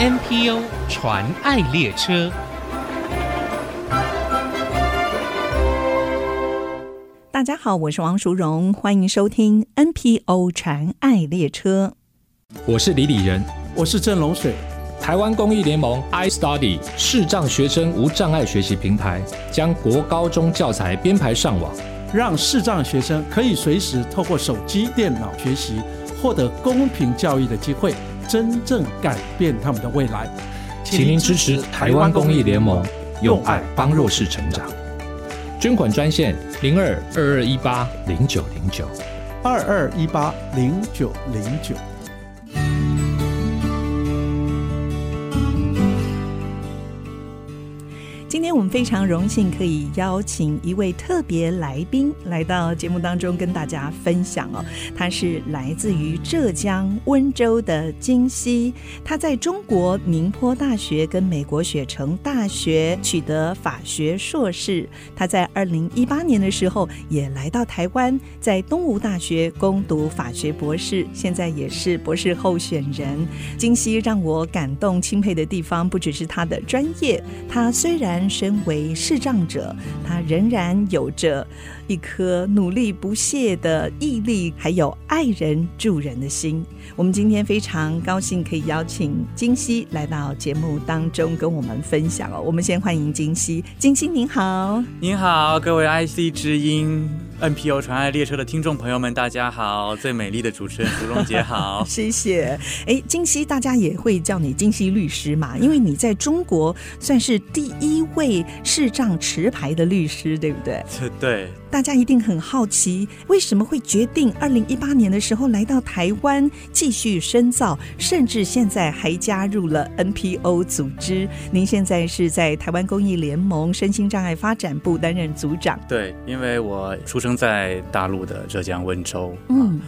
NPO 传爱列车。大家好，我是王淑荣，欢迎收听 NPO 传爱列车。我是李李仁，我是郑龙水。台湾公益联盟 iStudy 视障学生无障碍学习平台，将国高中教材编排上网，让视障学生可以随时透过手机、电脑学习，获得公平教育的机会，真正改变他们的未来。请您支持台湾公益联盟，用爱帮弱势成长。捐款专线零二二二一八零九零九二二一八零九零九。今天我们非常荣幸可以邀请一位特别来宾来到节目当中跟大家分享哦，他是来自于浙江温州的金希，他在中国宁波大学跟美国雪城大学取得法学硕士，他在二零一八年的时候也来到台湾，在东吴大学攻读法学博士，现在也是博士候选人。金希让我感动钦佩的地方不只是他的专业，他虽然。身为视障者，他仍然有着一颗努力不懈的毅力，还有爱人助人的心。我们今天非常高兴可以邀请金熙来到节目当中跟我们分享哦。我们先欢迎金熙，金熙您好，您好，各位 IC 之音。NPO 传爱列车的听众朋友们，大家好！最美丽的主持人芙蓉姐好，谢谢。哎，金熙，大家也会叫你金熙律师嘛？因为你在中国算是第一位视障持牌的律师，对不对？对。大家一定很好奇，为什么会决定二零一八年的时候来到台湾继续深造，甚至现在还加入了 NPO 组织？您现在是在台湾公益联盟身心障碍发展部担任组长。对，因为我出生。在大陆的浙江温州，嗯，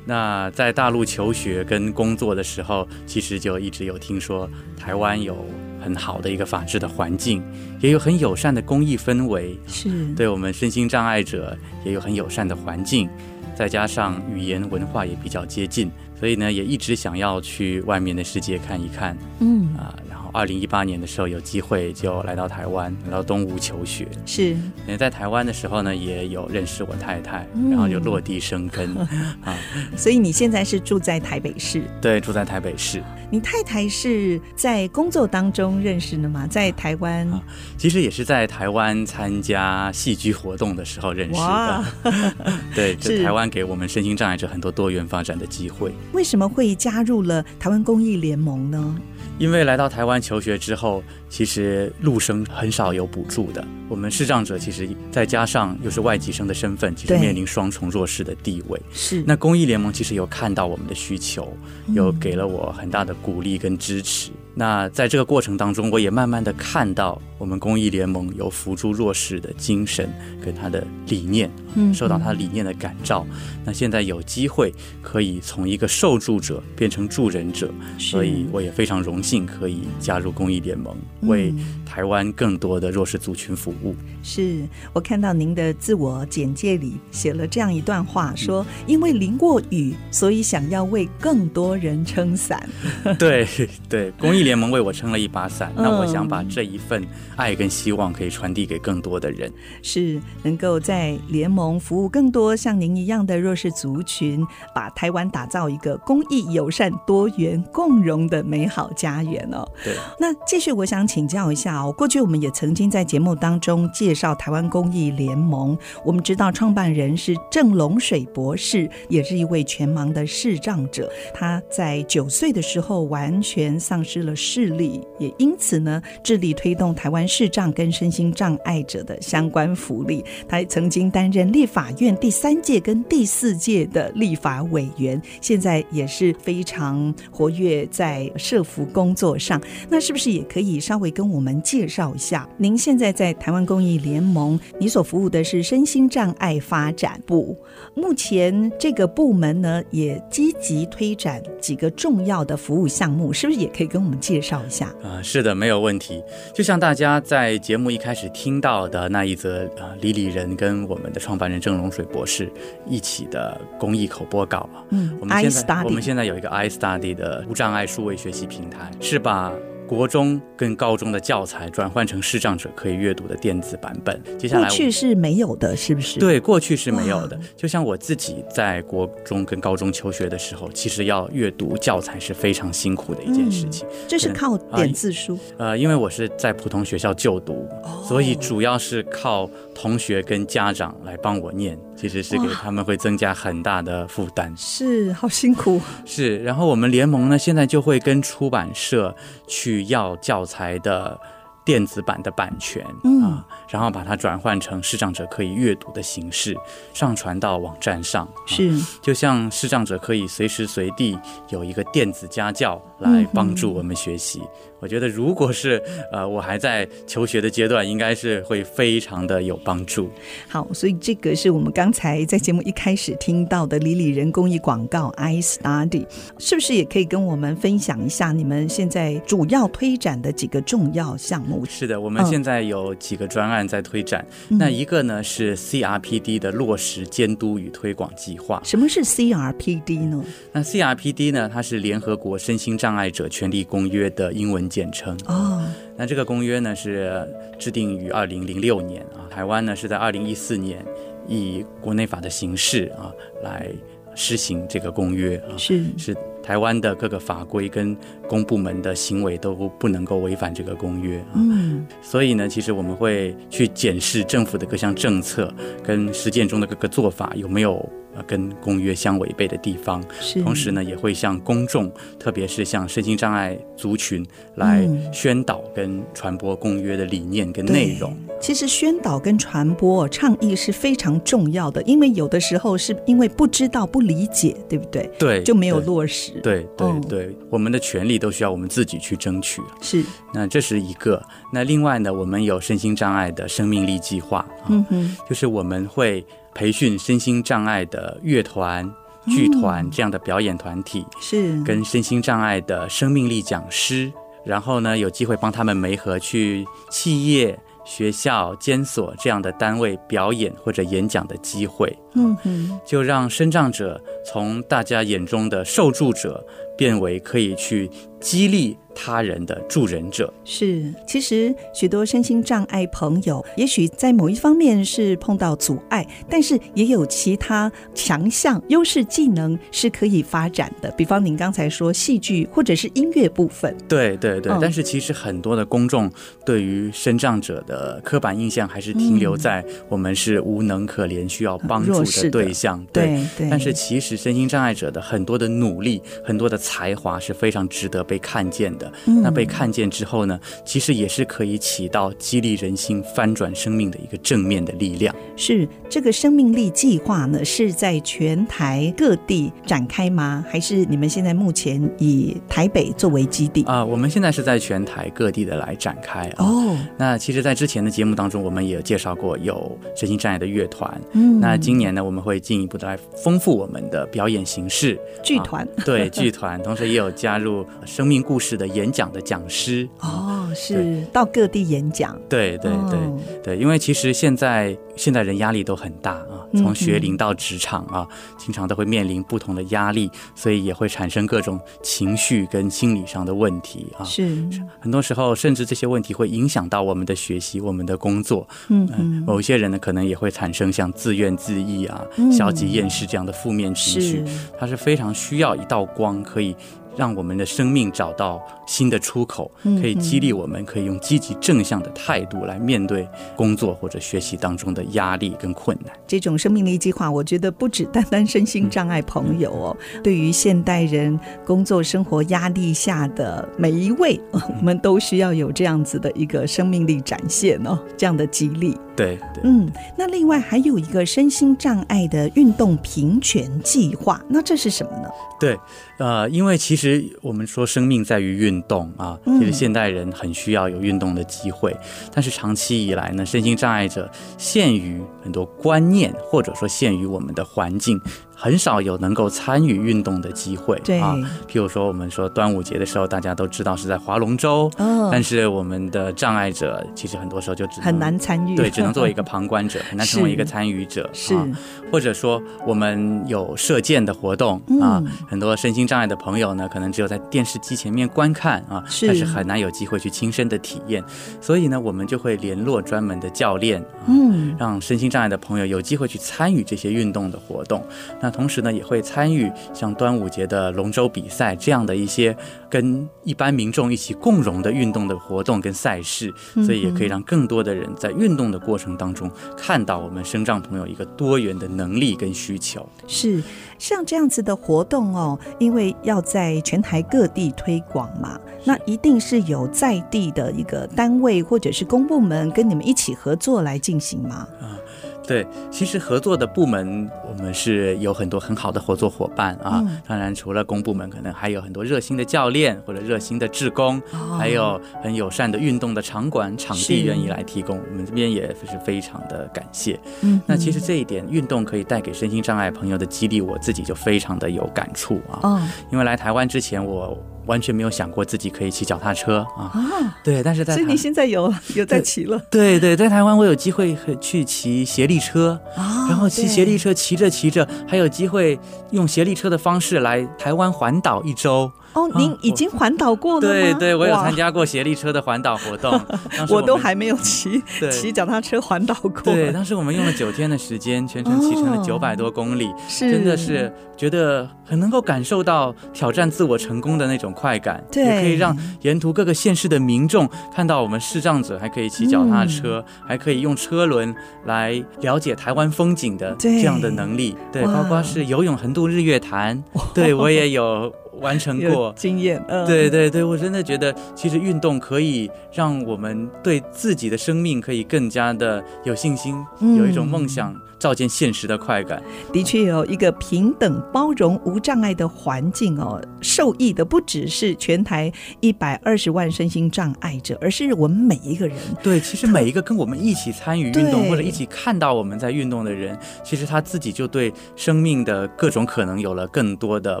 那在大陆求学跟工作的时候，其实就一直有听说台湾有很好的一个法治的环境，也有很友善的公益氛围，是对我们身心障碍者也有很友善的环境，再加上语言文化也比较接近，所以呢，也一直想要去外面的世界看一看，嗯啊。二零一八年的时候，有机会就来到台湾，来到东吴求学。是，在台湾的时候呢，也有认识我太太，嗯、然后就落地生根 啊。所以你现在是住在台北市？对，住在台北市。你太太是在工作当中认识的吗？在台湾？啊、其实也是在台湾参加戏剧活动的时候认识的。对，是台湾给我们身心障碍者很多多元发展的机会。为什么会加入了台湾公益联盟呢？因为来到台湾求学之后，其实陆生很少有补助的。我们视障者其实再加上又是外籍生的身份，其实面临双重弱势的地位。是。那公益联盟其实有看到我们的需求，有给了我很大的鼓励跟支持。嗯那在这个过程当中，我也慢慢的看到我们公益联盟有扶助弱势的精神跟他的理念，嗯，受到他理念的感召。那现在有机会可以从一个受助者变成助人者，所以我也非常荣幸可以加入公益联盟，为台湾更多的弱势族群服务。是我看到您的自我简介里写了这样一段话，说因为淋过雨，所以想要为更多人撑伞。对对，公益。联盟为我撑了一把伞，那我想把这一份爱跟希望可以传递给更多的人，是能够在联盟服务更多像您一样的弱势族群，把台湾打造一个公益、友善、多元、共融的美好家园哦。对，那继续我想请教一下哦，过去我们也曾经在节目当中介绍台湾公益联盟，我们知道创办人是郑龙水博士，也是一位全盲的视障者，他在九岁的时候完全丧失了。视力，也因此呢，致力推动台湾视障跟身心障碍者的相关福利。他还曾经担任立法院第三届跟第四届的立法委员，现在也是非常活跃在社福工作上。那是不是也可以稍微跟我们介绍一下。您现在在台湾公益联盟，你所服务的是身心障碍发展部。目前这个部门呢，也积极推展几个重要的服务项目，是不是也可以跟我们介绍一下？啊、呃，是的，没有问题。就像大家在节目一开始听到的那一则，呃，李李仁跟我们的创办人郑龙水博士一起的公益口播稿。嗯，我们现在我们现在有一个 iStudy 的无障碍数位学习平台，是把。国中跟高中的教材转换成视障者可以阅读的电子版本。接下来过去是没有的，是不是？对，过去是没有的。就像我自己在国中跟高中求学的时候，其实要阅读教材是非常辛苦的一件事情。这、嗯、是靠点字书。呃，因为我是在普通学校就读，哦、所以主要是靠同学跟家长来帮我念。其实是给他们会增加很大的负担，是好辛苦。是，然后我们联盟呢，现在就会跟出版社去要教材的电子版的版权，嗯啊，然后把它转换成视障者可以阅读的形式，上传到网站上。是，啊，就像视障者可以随时随地有一个电子家教来帮助我们学习。嗯我觉得，如果是呃，我还在求学的阶段，应该是会非常的有帮助。好，所以这个是我们刚才在节目一开始听到的李李人公益广告，iStudy，是不是也可以跟我们分享一下你们现在主要推展的几个重要项目？是的，我们现在有几个专案在推展。嗯、那一个呢是 CRPD 的落实监督与推广计划。什么是 CRPD 呢？那 CRPD 呢，它是联合国身心障碍者权利公约的英文简称。哦，那这个公约呢是制定于二零零六年啊，台湾呢是在二零一四年以国内法的形式啊来施行这个公约啊，是。是台湾的各个法规跟公部门的行为都不能够违反这个公约啊，嗯，所以呢，其实我们会去检视政府的各项政策跟实践中的各个做法有没有。呃，跟公约相违背的地方，是同时呢，也会向公众，特别是向身心障碍族群来宣导跟传播公约的理念跟内容。其实宣导跟传播倡议是非常重要的，因为有的时候是因为不知道、不理解，对不对？对，就没有落实。对对对，对，我们的权利都需要我们自己去争取。是，那这是一个。那另外呢，我们有身心障碍的生命力计划，嗯哼，就是我们会。培训身心障碍的乐团、剧团这样的表演团体，是跟身心障碍的生命力讲师，然后呢，有机会帮他们媒合去企业、学校、监所这样的单位表演或者演讲的机会。嗯嗯，就让身障者从大家眼中的受助者，变为可以去激励他人的助人者。是，其实许多身心障碍朋友，也许在某一方面是碰到阻碍，但是也有其他强项、优势技能是可以发展的。比方您刚才说戏剧或者是音乐部分。对对对，嗯、但是其实很多的公众对于身障者的刻板印象还是停留在我们是无能可怜、需要帮助的对象。嗯、对对，对，但是其实身心障碍者的很多的努力，很多的。才华是非常值得被看见的。那被看见之后呢，其实也是可以起到激励人心、翻转生命的一个正面的力量。是这个生命力计划呢，是在全台各地展开吗？还是你们现在目前以台北作为基地啊？我们现在是在全台各地的来展开哦。那其实，在之前的节目当中，我们也有介绍过有身心障碍的乐团。嗯，那今年呢，我们会进一步的来丰富我们的表演形式，剧团、啊、对剧团。同时也有加入生命故事的演讲的讲师。哦，是到各地演讲，对对对对，因为其实现在现在人压力都很大啊，从学龄到职场啊，经常都会面临不同的压力，所以也会产生各种情绪跟心理上的问题啊。是很多时候，甚至这些问题会影响到我们的学习、我们的工作。嗯嗯，某一些人呢，可能也会产生像自怨自艾啊、消极厌世这样的负面情绪，它是非常需要一道光可以。让我们的生命找到新的出口，可以激励我们，可以用积极正向的态度来面对工作或者学习当中的压力跟困难。这种生命力计划，我觉得不只单单身心障碍朋友哦，对于现代人工作生活压力下的每一位，我们都需要有这样子的一个生命力展现哦，这样的激励。对，对。嗯，那另外还有一个身心障碍的运动平权计划，那这是什么呢？对，呃，因为其实我们说生命在于运动啊，其实现代人很需要有运动的机会，嗯、但是长期以来呢，身心障碍者限于很多观念，或者说限于我们的环境。很少有能够参与运动的机会对。啊，譬如说我们说端午节的时候，大家都知道是在划龙舟，哦，但是我们的障碍者其实很多时候就只能很难参与，对，只能做一个旁观者，很难成为一个参与者，是，啊，或者说我们有射箭的活动啊，嗯，很多身心障碍的朋友呢，可能只有在电视机前面观看啊，是，但是很难有机会去亲身的体验，所以呢，我们就会联络专门的教练，嗯，让身心障碍的朋友有机会去参与这些运动的活动，那同时呢，也会参与像端午节的龙舟比赛这样的一些跟一般民众一起共融的运动的活动跟赛事，所以也可以让更多的人在运动的过程当中看到我们生障朋友一个多元的能力跟需求。是像这样子的活动哦，因为要在全台各地推广嘛，那一定是有在地的一个单位或者是公部门跟你们一起合作来进行嘛？啊。对，其实合作的部门，我们是有很多很好的合作伙伴啊。嗯、当然，除了公部门，可能还有很多热心的教练或者热心的志工，哦、还有很友善的运动的场馆场地愿意来提供。我们这边也是非常的感谢。嗯，那其实这一点运动可以带给身心障碍朋友的激励，我自己就非常的有感触啊。哦，因为来台湾之前我。完全没有想过自己可以骑脚踏车啊！啊对，但是在所以你现在有有在骑了？对对，在台湾我有机会去骑协力车，啊、然后骑协力车骑着骑着，还有机会用协力车的方式来台湾环岛一周。哦，您已经环岛过？对对，我有参加过协力车的环岛活动，我，我都还没有骑 骑脚踏车环岛过。对，当时我们用了九天的时间，全程骑乘了九百多公里，是、哦，真的是觉得很能够感受到挑战自我成功的那种快感。对，也可以让沿途各个县市的民众看到我们视障者还可以骑脚踏车，嗯、还可以用车轮来了解台湾风景的这样的能力。对，对，包括是游泳横渡日月潭，对我也有。完成过经验，嗯，对对对，我真的觉得其实运动可以让我们对自己的生命可以更加的有信心，嗯、有一种梦想。照见现实的快感，的确有一个平等包容无障碍的环境哦。受益的不只是全台一百二十万身心障碍者，而是我们每一个人。对，其实每一个跟我们一起参与运动或者一起看到我们在运动的人，其实他自己就对生命的各种可能有了更多的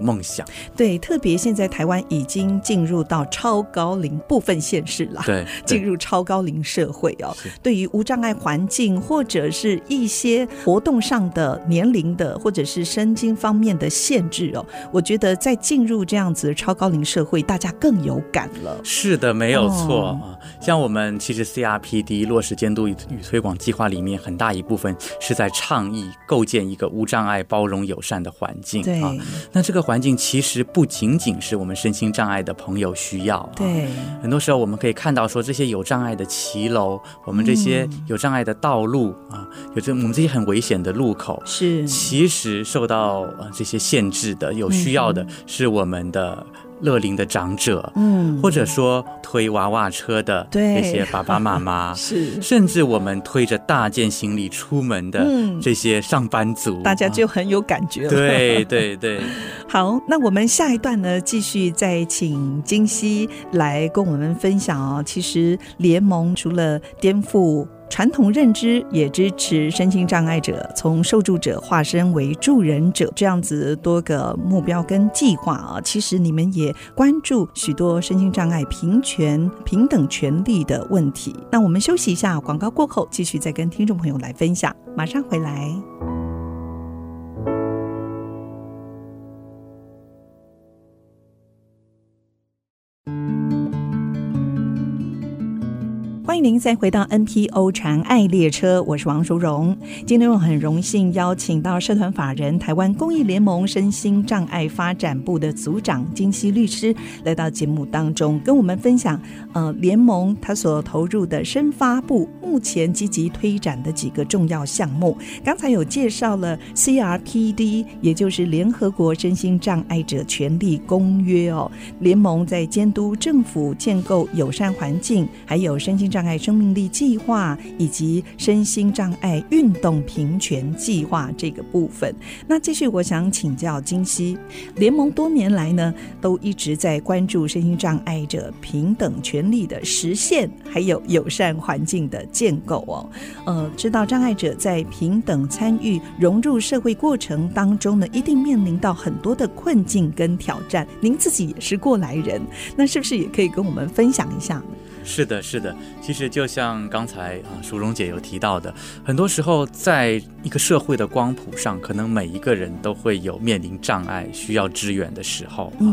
梦想。对，特别现在台湾已经进入到超高龄部分县市了，对，进入超高龄社会哦。对于无障碍环境或者是一些。活动上的年龄的或者是身经方面的限制哦，我觉得在进入这样子超高龄社会，大家更有感了。是的，没有错啊。哦、像我们其实 CRPD 落实监督与推广计划里面，很大一部分是在倡议构建一个无障碍、包容、友善的环境。对啊，那这个环境其实不仅仅是我们身心障碍的朋友需要。对，很多时候我们可以看到说，这些有障碍的骑楼，我们这些有障碍的道路、嗯、啊，有这我们这些很危险的路口是，其实受到这些限制的，有需要的是我们的乐龄的长者，嗯，或者说推娃娃车的这些爸爸妈妈，是，甚至我们推着大件行李出门的这些上班族，大家就很有感觉了。对对对，好，那我们下一段呢，继续再请金熙来跟我们分享哦。其实联盟除了颠覆。传统认知也支持身心障碍者从受助者化身为助人者，这样子多个目标跟计划啊。其实你们也关注许多身心障碍平权、平等权利的问题。那我们休息一下，广告过后继续再跟听众朋友来分享。马上回来。欢迎您再回到 NPO 传爱列车，我是王淑荣。今天我很荣幸邀请到社团法人台湾公益联盟身心障碍发展部的组长金熙律师来到节目当中，跟我们分享呃联盟他所投入的深发部目前积极推展的几个重要项目。刚才有介绍了 CRPD，也就是联合国身心障碍者权利公约哦。联盟在监督政府建构友善环境，还有身心障障碍生命力计划以及身心障碍运动平权计划这个部分。那继续，我想请教金熙，联盟多年来呢都一直在关注身心障碍者平等权利的实现，还有友善环境的建构哦。呃，知道障碍者在平等参与融入社会过程当中呢，一定面临到很多的困境跟挑战。您自己也是过来人，那是不是也可以跟我们分享一下？是的，是的。其实就像刚才啊，淑荣姐有提到的，很多时候在一个社会的光谱上，可能每一个人都会有面临障碍、需要支援的时候。啊。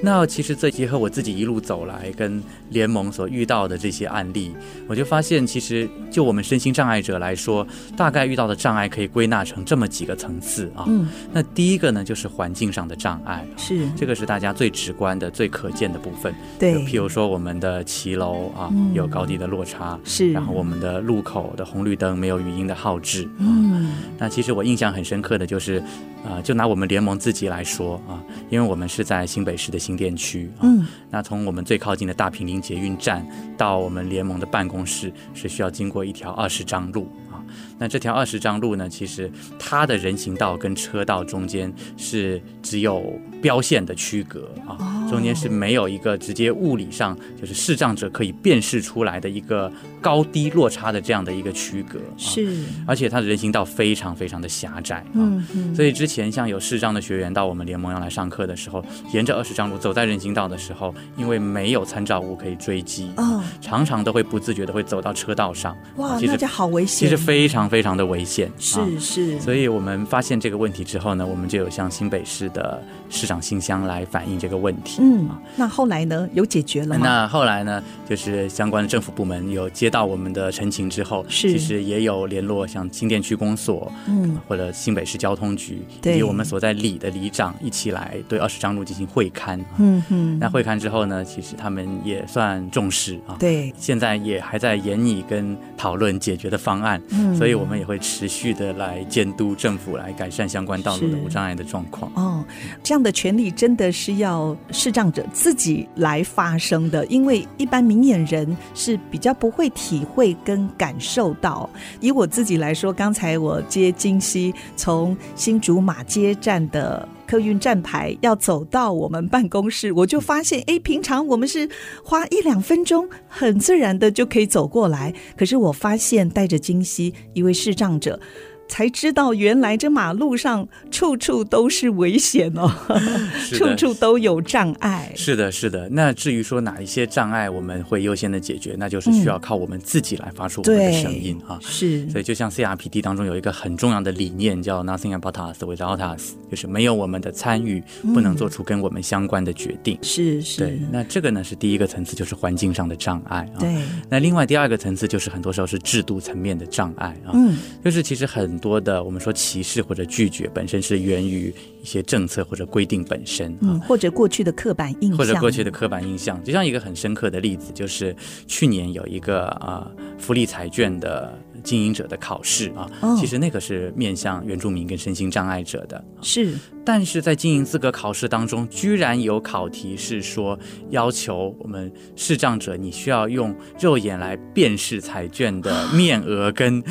那其实这结合我自己一路走来跟联盟所遇到的这些案例，我就发现，其实就我们身心障碍者来说，大概遇到的障碍可以归纳成这么几个层次啊。嗯。那第一个呢，就是环境上的障碍，是这个是大家最直观的、最可见的部分。对。譬如说，我们的骑楼啊，有高低的落差。是。然后我们的路口的红绿灯没有语音的号志。嗯。那其实我印象很深刻的就是。啊、呃，就拿我们联盟自己来说啊，因为我们是在新北市的新店区，嗯，那从我们最靠近的大平林捷运站到我们联盟的办公室，是需要经过一条二十张路啊。那这条二十张路呢，其实它的人行道跟车道中间是只有标线的区隔啊，中间是没有一个直接物理上就是视障者可以辨识出来的一个高低落差的这样的一个区隔。是，而且它的人行道非常非常的狭窄啊，所以之前像有视障的学员到我们联盟要来上课的时候，沿着二十张路走在人行道的时候，因为没有参照物可以追击，啊，常常都会不自觉的会走到车道上。哇，那这好危险，其实非常。非常的危险，是是，所以我们发现这个问题之后呢，我们就有向新北市的市长信箱来反映这个问题。嗯，那后来呢，有解决了吗？那后来呢，就是相关的政府部门有接到我们的陈情之后，是，其实也有联络像新店区公所，嗯，或者新北市交通局，以及我们所在里的里长一起来对二十张路进行会勘。嗯嗯，那会勘之后呢，其实他们也算重视啊。对，现在也还在研拟跟讨论解决的方案。嗯，所以。我们也会持续的来监督政府，来改善相关道路的无障碍的状况。哦，这样的权利真的是要视障者自己来发生的，因为一般明眼人是比较不会体会跟感受到。以我自己来说，刚才我接金西从新竹马街站的。客运站牌要走到我们办公室，我就发现，哎，平常我们是花一两分钟，很自然的就可以走过来。可是我发现，带着金熙一位视障者。才知道原来这马路上处处都是危险哦，处处都有障碍。是的，是的。那至于说哪一些障碍我们会优先的解决，那就是需要靠我们自己来发出我们的声音啊。是。所以就像 CRPD 当中有一个很重要的理念叫 Nothing about us without us，就是没有我们的参与，不能做出跟我们相关的决定。是是。对。那这个呢是第一个层次，就是环境上的障碍啊。对。那另外第二个层次就是很多时候是制度层面的障碍啊。嗯。就是其实很。多的我们说歧视或者拒绝本身是源于一些政策或者规定本身，嗯，或者过去的刻板印象，或者过去的刻板印象，就像一个很深刻的例子，就是去年有一个啊福利彩券的经营者的考试啊，哦，其实那个是面向原住民跟身心障碍者的，是。但是在经营资格考试当中，居然有考题是说要求我们视障者，你需要用肉眼来辨识彩券的 面额跟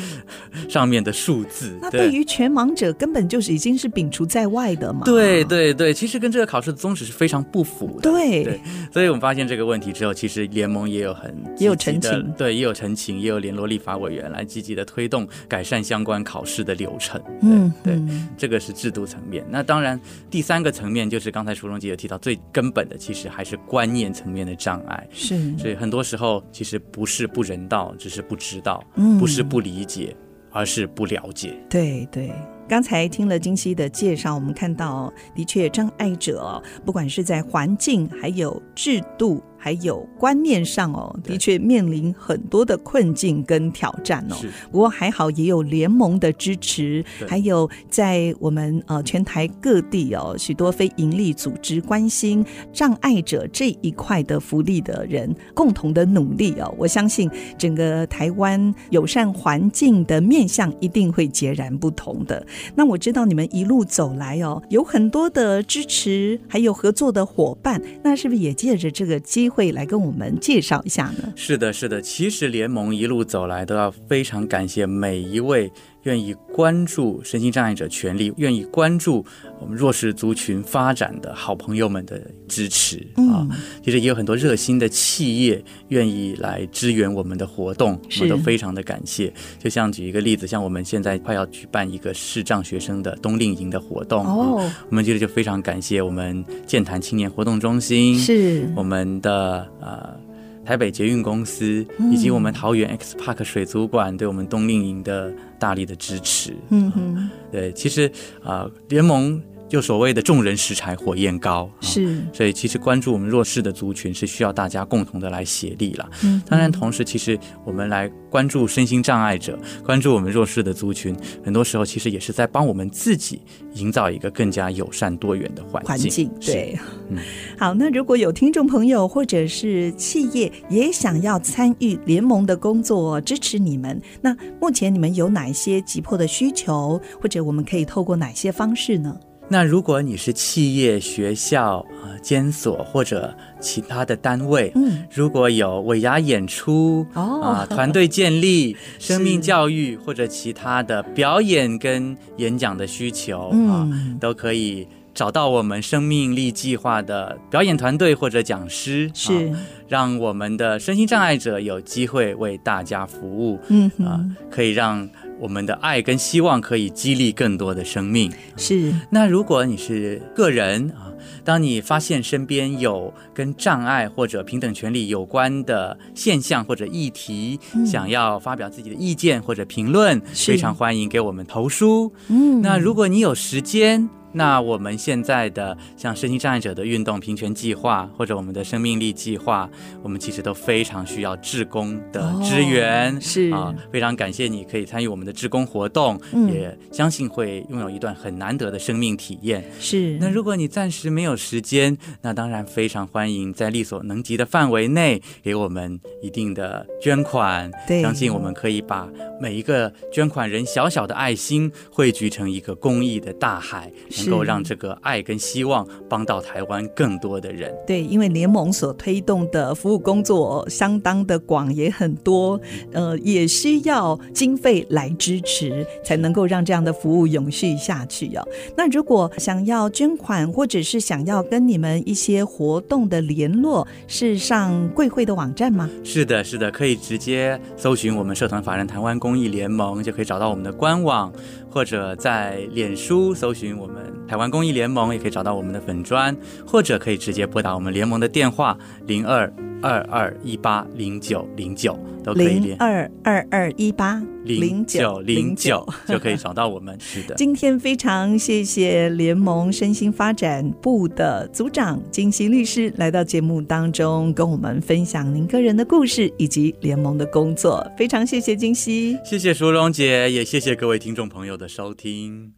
上面的数字。那对于全盲者，根本就是已经是摒除在外的嘛？对对对，其实跟这个考试的宗旨是非常不符的。对对，所以我们发现这个问题之后，其实联盟也有很也有澄清，对，也有澄清，也有联络立法委员来积极的推动改善相关考试的流程。嗯，对，这个是制度层面。那当然。第三个层面就是刚才淑荣姐有提到，最根本的其实还是观念层面的障碍。是，所以很多时候其实不是不人道，只是不知道，嗯，不是不理解，而是不了解。对对。刚才听了金熙的介绍，我们看到的确障碍者，不管是在环境、还有制度、还有观念上哦，的确面临很多的困境跟挑战哦。不过还好，也有联盟的支持，还有在我们呃全台各地哦，许多非营利组织关心障碍者这一块的福利的人共同的努力哦，我相信整个台湾友善环境的面向一定会截然不同的。那我知道你们一路走来哦，有很多的支持，还有合作的伙伴。那是不是也借着这个机会会来跟我们介绍一下呢？是的，是的，其实联盟一路走来都要非常感谢每一位。愿意关注身心障碍者权利，愿意关注我们弱势族群发展的好朋友们的支持、嗯、啊！其实也有很多热心的企业愿意来支援我们的活动，我们都非常的感谢。就像举一个例子，像我们现在快要举办一个视障学生的冬令营的活动哦、啊，我们觉得就非常感谢我们健谈青年活动中心，是我们的呃。台北捷运公司以及我们桃园 X Park 水族馆对我们冬令营的大力的支持。嗯哼，对，其实啊，联盟。就所谓的众人拾柴火焰高，是，所以其实关注我们弱势的族群是需要大家共同的来协力了。嗯，当然，同时其实我们来关注身心障碍者，关注我们弱势的族群，很多时候其实也是在帮我们自己营造一个更加友善多元的环境。环境，对，嗯，好，那如果有听众朋友或者是企业也想要参与联盟的工作，支持你们，那目前你们有哪一些急迫的需求，或者我们可以透过哪些方式呢？那如果你是企业、学校啊、监所或者其他的单位，嗯，如果有尾牙演出哦啊、团队建立、生命教育或者其他的表演跟演讲的需求啊，都可以找到我们生命力计划的表演团队或者讲师，是让我们的身心障碍者有机会为大家服务，嗯啊，可以让。我们的爱跟希望可以激励更多的生命。是。那如果你是个人啊，当你发现身边有跟障碍或者平等权利有关的现象或者议题，嗯、想要发表自己的意见或者评论，非常欢迎给我们投书。嗯。那如果你有时间。那我们现在的像身心障碍者的运动平权计划，或者我们的生命力计划，我们其实都非常需要志工的支援。哦、是啊，非常感谢你可以参与我们的志工活动，嗯、也相信会拥有一段很难得的生命体验。是。那如果你暂时没有时间，那当然非常欢迎在力所能及的范围内给我们一定的捐款。对，相信我们可以把每一个捐款人小小的爱心汇聚成一个公益的大海。能够让这个爱跟希望帮到台湾更多的人。对，因为联盟所推动的服务工作相当的广，也很多，呃，也需要经费来支持，才能够让这样的服务永续下去哦。那如果想要捐款，或者是想要跟你们一些活动的联络，是上贵会的网站吗？是的，是的，可以直接搜寻我们社团法人台湾公益联盟，就可以找到我们的官网。或者在脸书搜寻我们台湾公益联盟，也可以找到我们的粉砖，或者可以直接拨打我们联盟的电话零二二二一八零九零九，都可以连二二二一八零九零九就可以找到我们。是的，今天非常谢谢联盟身心发展部的组长金熙律师来到节目当中，跟我们分享您个人的故事以及联盟的工作。非常谢谢金熙，谢谢淑荣姐，也谢谢各位听众朋友的收听。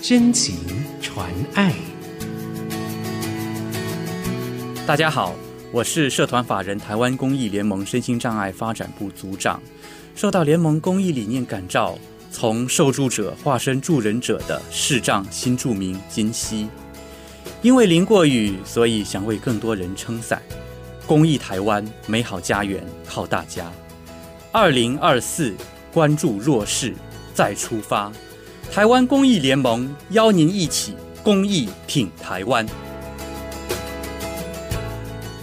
真情传爱。大家好，我是社团法人台湾公益联盟身心障碍发展部组长，受到联盟公益理念感召，从受助者化身助人者的视障新住民金希。因为淋过雨，所以想为更多人撑伞。公益台湾美好家园靠大家。二零二四关注弱势再出发，台湾公益联盟邀您一起公益挺台湾。